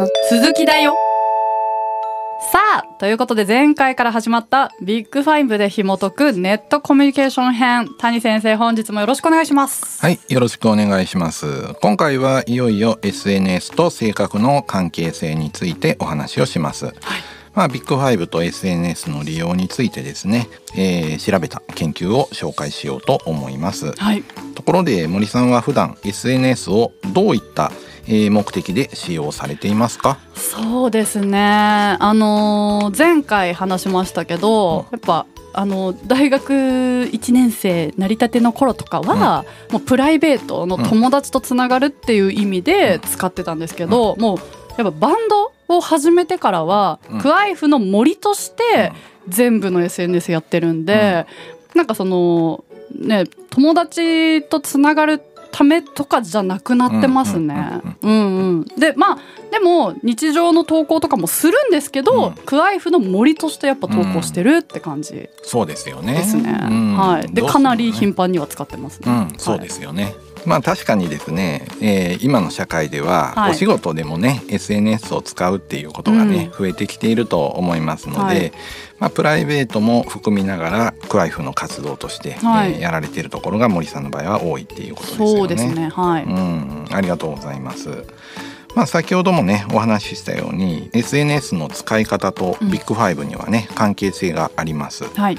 の鈴木だよ。さあということで前回から始まったビッグファイブで紐解くネットコミュニケーション編谷先生本日もよろしくお願いします。はいよろしくお願いします。今回はいよいよ SNS と性格の関係性についてお話をします、はい。まあ、ビッグファイブと SNS の利用についてですね、えー、調べた研究を紹介しようと思います、はい、ところで森さんは普段 SNS をどういった目的で使用されていますか？そうですね。あの前回話しましたけど、やっぱあの大学1年生成り立ての頃とかは、うん、もうプライベートの友達とつながるっていう意味で使ってたんですけど、うん、もうやっぱバンドを始めてからは、うん、クワイフの森として全部の SNS やってるんで、うん、なんかそのね友達とつながるためとかじゃなくなってますね。うんうん。でまあでも日常の投稿とかもするんですけど、うん、クワイフの森としてやっぱ投稿してるって感じ、そうですよね。ですね。はい。でかなり頻繁には使ってますね。そうですよね。まあ確かにですね、えー、今の社会ではお仕事でもね、はい、SNS を使うっていうことがね、うん、増えてきていると思いますので、はい、まあ、プライベートも含みながらクワイフの活動として、はい、えー、やられているところが森さんの場合は多いっていうことですよね。そうですね。はい、うん、ありがとうございます。まあ、先ほどもねお話ししたように SNS の使い方とビッグファイブにはね、うん、関係性があります。はい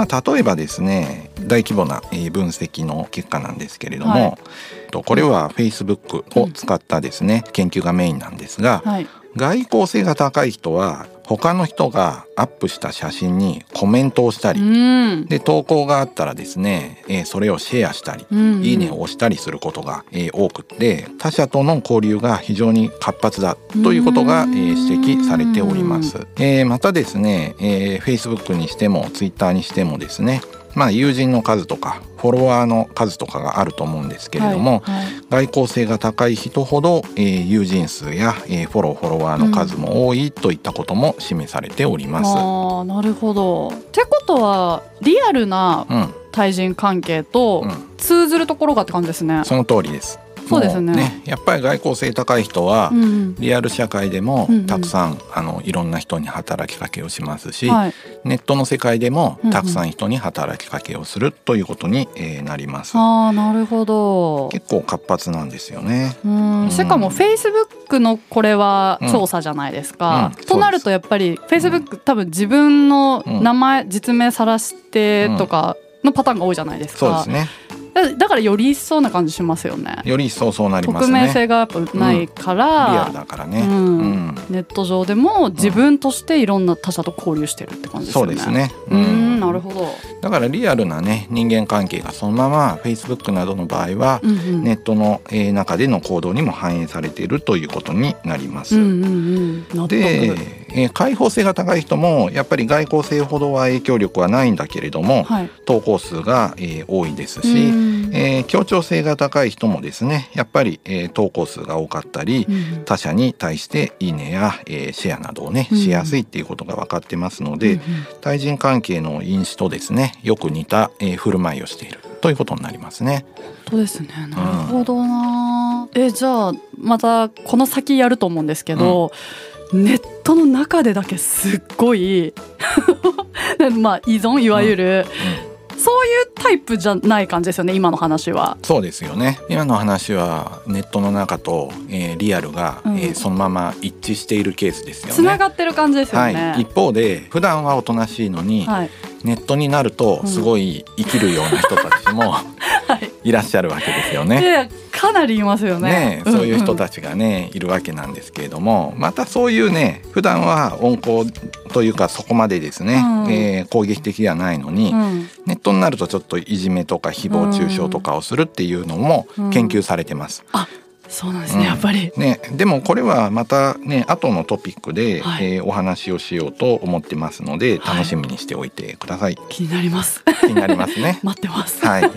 まあ、例えばですね大規模な分析の結果なんですけれども、はい、これは Facebook を使ったですね、研究がメインなんですが、はい、外交性が高い人は他の人がアップした写真にコメントをしたり、で投稿があったらですね、えー、それをシェアしたり、うんうん、いいねを押したりすることが、えー、多くて他者との交流が非常に活発だということが、えー、指摘されております。えー、またですね、えー、Facebook にしても Twitter にしてもですねまあ、友人の数とかフォロワーの数とかがあると思うんですけれども、はいはい、外交性が高い人ほど、えー、友人数や、えー、フォローフォロワーの数も多いといったことも示されております。うん、あなるほど。ってことはリアルな対人関係と通ずるところがって感じですね。うん、その通りですそうですね、ね、やっぱり外交性高い人は、リアル社会でもたくさん、あのいろんな人に働きかけをしますし、はい、ネットの世界でもたくさん人に働きかけをするということに、えー、なります。あなるほど。結構活発なんですよね。うん。しかもフェイスブックのこれは調査じゃないですか。うん。うん、となるとやっぱりフェイスブック多分自分の名前、実名さらしてとかのパターンが多いじゃないですか。そうですねだからより一層な感じしますよね。より一層そうなりますね。匿名性がやっぱないから、うん、リアルだからね、うん。うん、ネット上でも自分としていろんな他者と交流してるって感じですね、そうですね。うん。なるほど。だからリアルなね人間関係がそのままフェイスブックなどの場合は、うんうん、ネットの、えー、中での行動にも反映されているということになります、うんうんうん、でえー、開放性が高い人もやっぱり外交性ほどは影響力はないんだけれども、はい、投稿数が、えー、多いですし、えー、協調性が高い人もですねやっぱり、えー、投稿数が多かったり、他者に対していいねや、えー、シェアなどをねしやすいっていうことが分かってますので、対人関係の因子とですねよく似た、えー、振る舞いをしているということになりますね。そうですね。なるほどな、うん、えじゃあまたこの先やると思うんですけど、うんネットの中でだけすっごい まあ依存いわゆる、うん。うん。そういうタイプじゃない感じですよね今の話は。そうですよね。今の話はネットの中と、えー、リアルが、うん、えー、そのまま一致しているケースですよね。つながってる感じですよね、はい、一方で普段はおとなしいのに、はい、ネットになるとすごい生きるような人たちも、い。らっしゃるわけですよね。かなりいますよね、ね、そういう人たちがね、いるわけなんですけれどもまたそういうね普段は温厚というかそこまでですね、うん、えー、攻撃的ではないのに、うん、ネットになるとちょっといじめとか誹謗中傷とかをするっていうのも研究されてます。うん、あそうなんですね、うん、やっぱり。ね、でもこれはまたね後のトピックで、はい、えー、お話をしようと思ってますので楽しみにしておいてください。はい、気になります。気になりますね。待ってます。はい。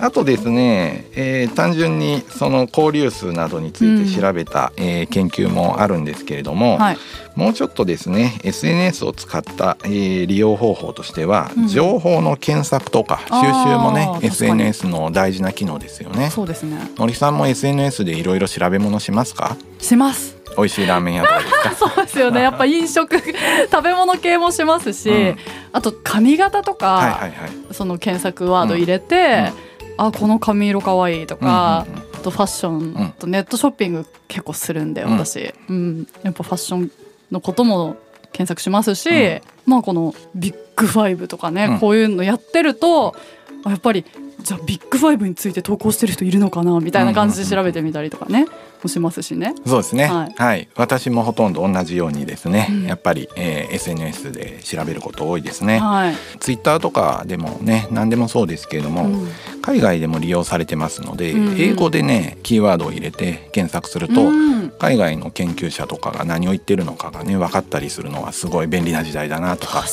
あとですね、えー、単純にその交流数などについて調べた、うん、えー、研究もあるんですけれども、はい、もうちょっとですね SNS を使った、えー、利用方法としては、うん、情報の検索とか収集もね SNS の大事な機能ですよね。そうですね。森さんも SNS でいろいろ調べ物しますか？します。美味しいラーメン屋とかですか？そうですよね。やっぱ飲食 食べ物系もしますし、うん、あと髪型とか、はいはいはい、その検索ワード入れて、うん、あこの髪色かわいいとか、うんうん。うん、とファッションとネットショッピング結構するんで私、うん、やっぱファッションのことも検索しますし、まあこのビッグファイブとかね、こういうのやってるとやっぱりじゃあビッグファイブについて投稿してる人いるのかなみたいな感じで調べてみたりとかね、もしますしね。そうですね、はい、はい、私もほとんど同じようにですね、うん、やっぱり、えー、SNS で調べること多いですね。はい、ツイッターとかでもね何でもそうですけれども、うん、海外でも利用されてますので、うん英語でねキーワードを入れて検索すると、うん、海外の研究者とかが何を言ってるのかがね分かったりするのはすごい便利な時代だなとか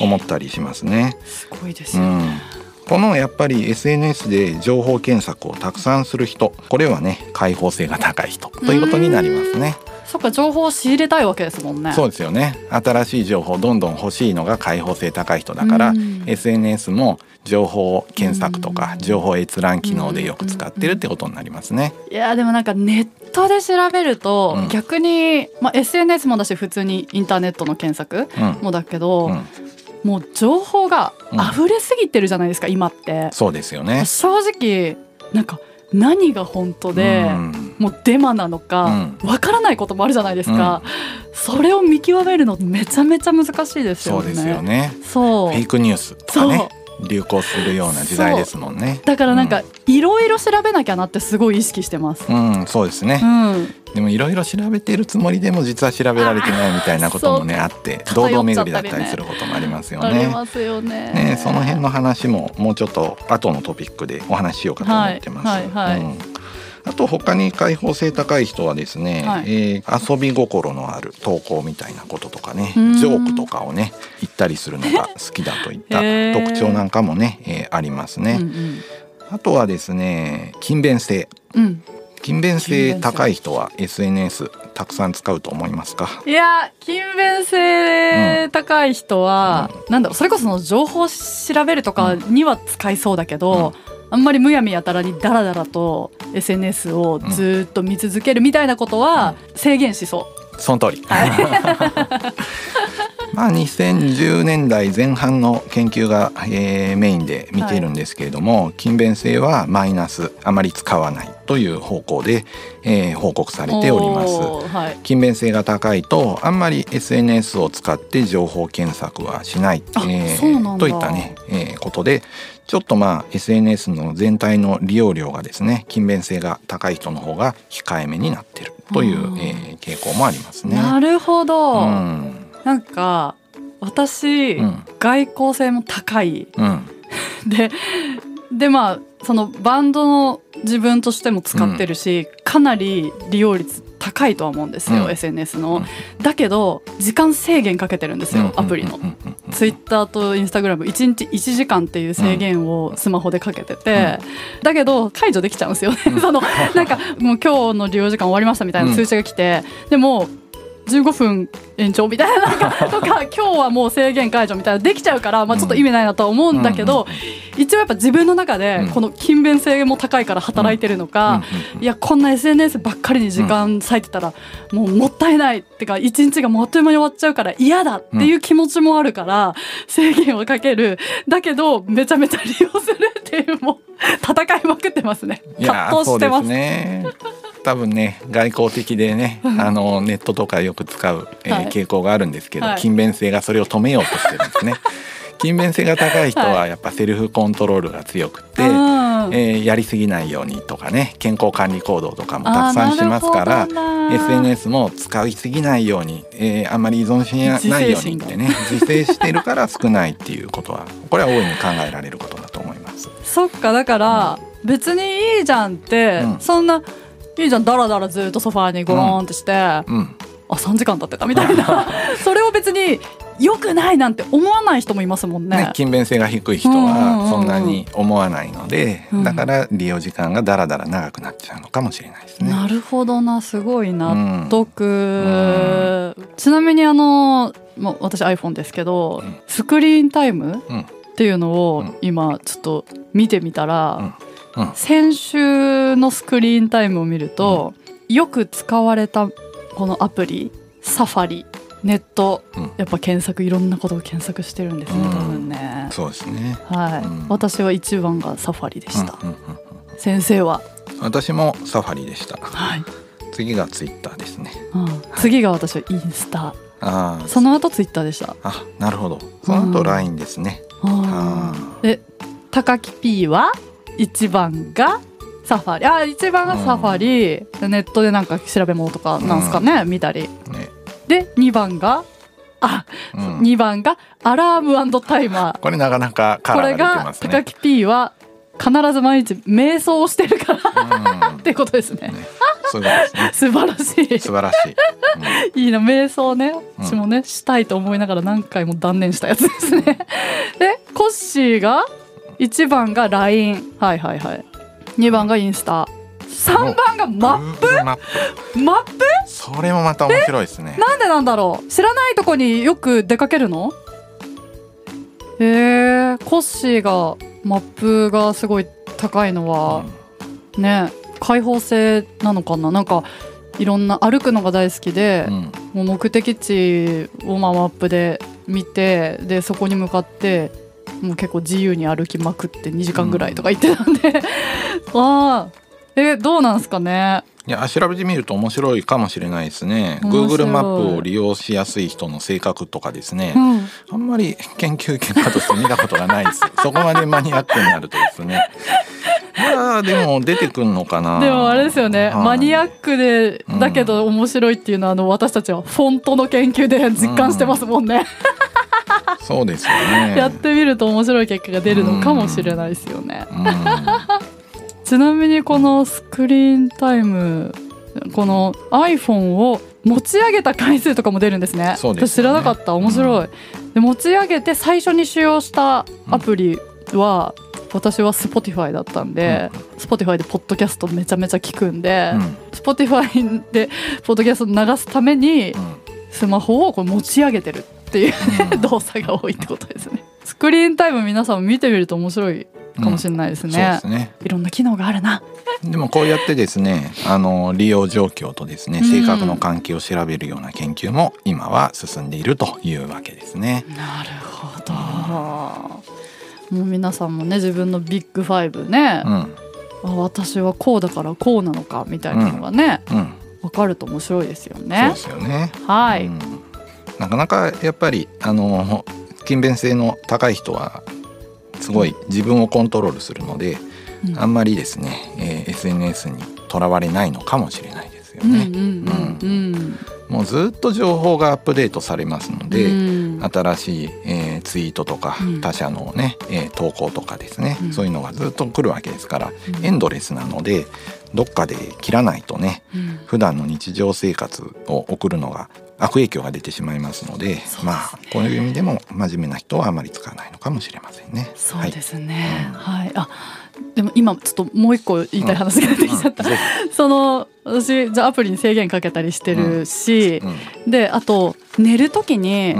思ったりしますね。すごいですよね。このやっぱり SNS で情報検索をたくさんする人これはね開放性が高い人ということになりますね。そっか情報を仕入れたいわけですもんね。そうですよね。新しい情報どんどん欲しいのが開放性高い人だから、SNS も情報検索とか情報閲覧機能でよく使ってるってことになりますね。いやでもなんかネットで調べると、逆に、まあ、SNS もだし普通にインターネットの検索もだけど、うんもう情報が溢れすぎてるじゃないですか、うん、今って。そうですよね。正直なんか何が本当で、うん、もうデマなのかわ、からないこともあるじゃないですか、うん、それを見極めるのめちゃめちゃ難しいですよね。そうですよね。そう。フェイクニュースとかね流行するような時代ですもんね。だからなんかいろいろ調べなきゃなってすごい意識してます。うんそうですね、うん、でもいろいろ調べているつもりでも実は調べられてないみたいなこともねあって堂々巡りだったりすることもありますよね。ありますよね。ねその辺の話ももうちょっと後のトピックでお話ししようかと思ってます。はいはい、はい、うんあと他に開放性高い人はですね、はい、えー、遊び心のある投稿みたいなこととかねジョークとかをね言ったりするのが好きだといった特徴なんかもね、えー、ありますね。うんうん、あとはですね勤勉性、うん、勤勉性高い人は SNS たくさん使うと思いますか？いや勤勉性高い人は、うん、なんだろうそれこその情報調べるとかには使いそうだけど、うん、あんまりむやみやたらにダラダラと SNS をずっと見続けるみたいなことは制限しそう。その通り。はい。まあ、2010年代前半の研究が、えー、メインで見ているんですけれども、はい、勤勉性はマイナスあまり使わないという方向で、えー、報告されております、はい、勤勉性が高いとあんまり SNS を使って情報検索はしない、えー、といったね、えー、ことでちょっとまあ SNS の全体の利用量がですね勤勉性が高い人の方が控えめになってるという、えー、傾向もありますね。なるほど、うん。なんか私、うん、外交性も高い、うん、ででまあそのバンドの自分としても使ってるし、うん、かなり利用率高いとは思うんですよ、うん、SNS の、だけど時間制限かけてるんですよ、アプリの、ツイッターとインスタグラム1日1時間っていう制限をスマホでかけてて、だけど解除できちゃうんですよね。そのなんかもう今日の利用時間終わりましたみたいな通知が来て、でも15分延長みたいな とか今日はもう制限解除みたいなできちゃうから、まあ、ちょっと意味ないなとは思うんだけど、一応やっぱ自分の中でこの勤勉性も高いから働いてるのか、いやこんな SNS ばっかりに時間割いてたらもうもったいないってか一日がもっという間に終わっちゃうから嫌だっていう気持ちもあるから制限をかける。だけどめちゃめちゃ利用するっていうもう戦いまくってますね。葛藤してます。ね多分ね外交的でねあのネットとかよく使う、えー、はい、傾向があるんですけど、はい、勤勉性がそれを止めようとしてるんですね。勤勉性が高い人はやっぱセルフコントロールが強くて、はい、えー、やりすぎないようにとかね健康管理行動とかもたくさんしますから SNS も使いすぎないように、えー、あんまり依存しないようにってね自制してるから少ないっていうことはこれは大いに考えられることだと思います。そっかだから、うん、別にいいじゃんって、うん、そんないいじゃんだらだらずっとソファーにゴロンってして、うん、あ3時間経ってたみたいな。それを別に良くないなんて思わない人もいますもんね。ね勤勉性が低い人はそんなに思わないので、うん。うん、だから利用時間がだらだら長くなっちゃうのかもしれないですね。なるほどなすごい納得。うん、ちなみにあの、まあ、私 iPhone ですけど、スクリーンタイムっていうのを今ちょっと見てみたら。先週のスクリーンタイムを見ると、よく使われたこのアプリサファリネット、うん、やっぱ検索いろんなことを検索してるんですね、多分ね。そうですね。はい、私は一番がサファリでした、先生は？私もサファリでした、はい、次がツイッターですね、うん。はい、次が私はインスタ。あその後ツイッターでした。あなるほど。その後 LINE ですね、で高木 P は？一番がサファリ。あ一番がサファリ、うん、ネットでなんか調べ物とかなんすかね、うん、見たり、ね、で2番があ、うん、2番がアラームタイマー。これなかなかカラーが出てますね。これが高木 P は必ず毎日瞑想をしてるから。ってことですね。ね。そうですね。素晴らしい。素晴らしい。うん、いいな瞑想ね。私もね、うん、したいと思いながら何回も断念したやつですね。でコッシーが1番が LINE はいはいはい。2番がインスタ。3番がマップ？マップ。マップ？それもまた面白いですね。なんでなんだろう？知らないとこによく出かけるの？へえコッシーがマップがすごい高いのは、うん、ね開放性なのかな？なんかいろんな歩くのが大好きで、うん、もう目的地をまあマップで見てでそこに向かってもう結構自由に歩きまくって2時間ぐらいとか言ってたんで、うん、ああ。えどうなんですかね？いや調べてみると面白いかもしれないですね。Google マップを利用しやすい人の性格とかですね、うん、あんまり研究結果として見たことがないです。そこまでマニアックになるとですね。いやでも出てくんのかな。でもあれですよね、はい、マニアックでだけど面白いっていうのは、あの私たちはフォントの研究で実感してますもんね、うんそうですよね。やってみると面白い結果が出るのかもしれないですよね、ちなみにこのスクリーンタイムこの iPhone を持ち上げた回数とかも出るんですね。すね。知らなかった。面白い、うん、で持ち上げて最初に使用したアプリは、うん、私は Spotify だったんで、うん、Spotify でポッドキャストめちゃめちゃ聞くんで、うん、Spotify でポッドキャスト流すために、スマホをこう持ち上げてるっていう、うん、動作が多いってことですね。スクリーンタイム皆さん見てみると面白いかもしれないですね。うん、すね。いろんな機能があるな。でもこうやってですね、あの利用状況とですね、性格の関係を調べるような研究も今は進んでいるというわけですね。なるほど。もう皆さんもね自分のビッグファイブね、うん、あ私はこうだからこうなのかみたいなのがね、うん、分かると面白いですよね。そうですよね。はい。なかなかやっぱりあの勤勉性の高い人はすごい自分をコントロールするので、うん、あんまりですね、えー、SNS にとらわれないのかもしれないですよね。もうずっと情報がアップデートされますので、うん、新しい、えー、ツイートとか、他社のね、えー、投稿とかですね、うん、そういうのがずっと来るわけですから、エンドレスなのでどっかで切らないとね、うん、普段の日常生活を送るのが悪影響が出てしまいますので、ね、まあこういう意味でも真面目な人はあまり使わないのかもしれませんね。そうですね。はい。はい、あでも今ちょっともう一個言いたい話が出てきちゃった。うん。うん、その私じゃアプリに制限かけたりしてるし、であと寝る時に、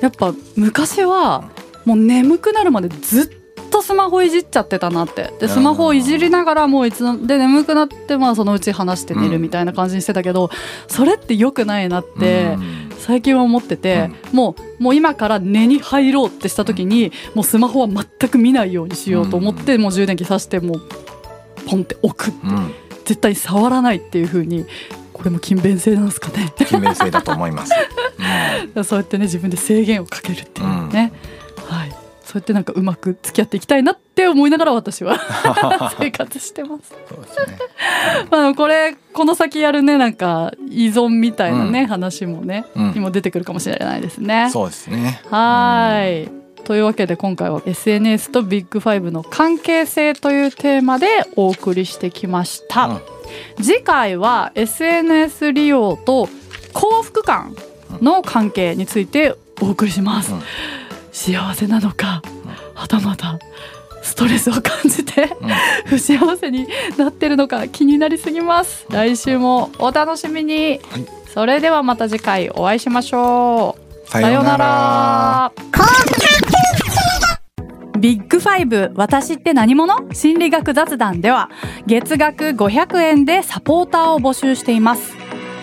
やっぱ昔はもう眠くなるまでずっととスマホいじっちゃってたなって。でスマホをいじりながらもういつで眠くなってまあそのうち話して寝るみたいな感じにしてたけど、うん、それって良くないなって最近は思ってて、うん、もうもう今から寝に入ろうってした時にもうスマホは全く見ないようにしようと思って、もう充電器さしてもうポンって置くって、絶対触らないっていうふうにこれも勤勉性なんですかね。勤勉性だと思います、うん、そうやってね自分で制限をかけるっていうそうやってなんかうまく付き合っていきたいなって思いながら私は 生活してます。そうですね。まあこれこの先やるねなんか依存みたいなね、うん、話もね、うん、今出てくるかもしれないですね。そうですね。はい。というわけで今回は SNS とビッグファイブの関係性というテーマでお送りしてきました。うん、次回は SNS 利用と幸福感の関係についてお送りします。幸せなのかはたまたストレスを感じて、不幸せになってるのか気になりすぎます。来週もお楽しみに、はい、それではまた次回お会いしましょう。さようなら。ビッグファイブ私って何者？心理学雑談では月額500円でサポーターを募集しています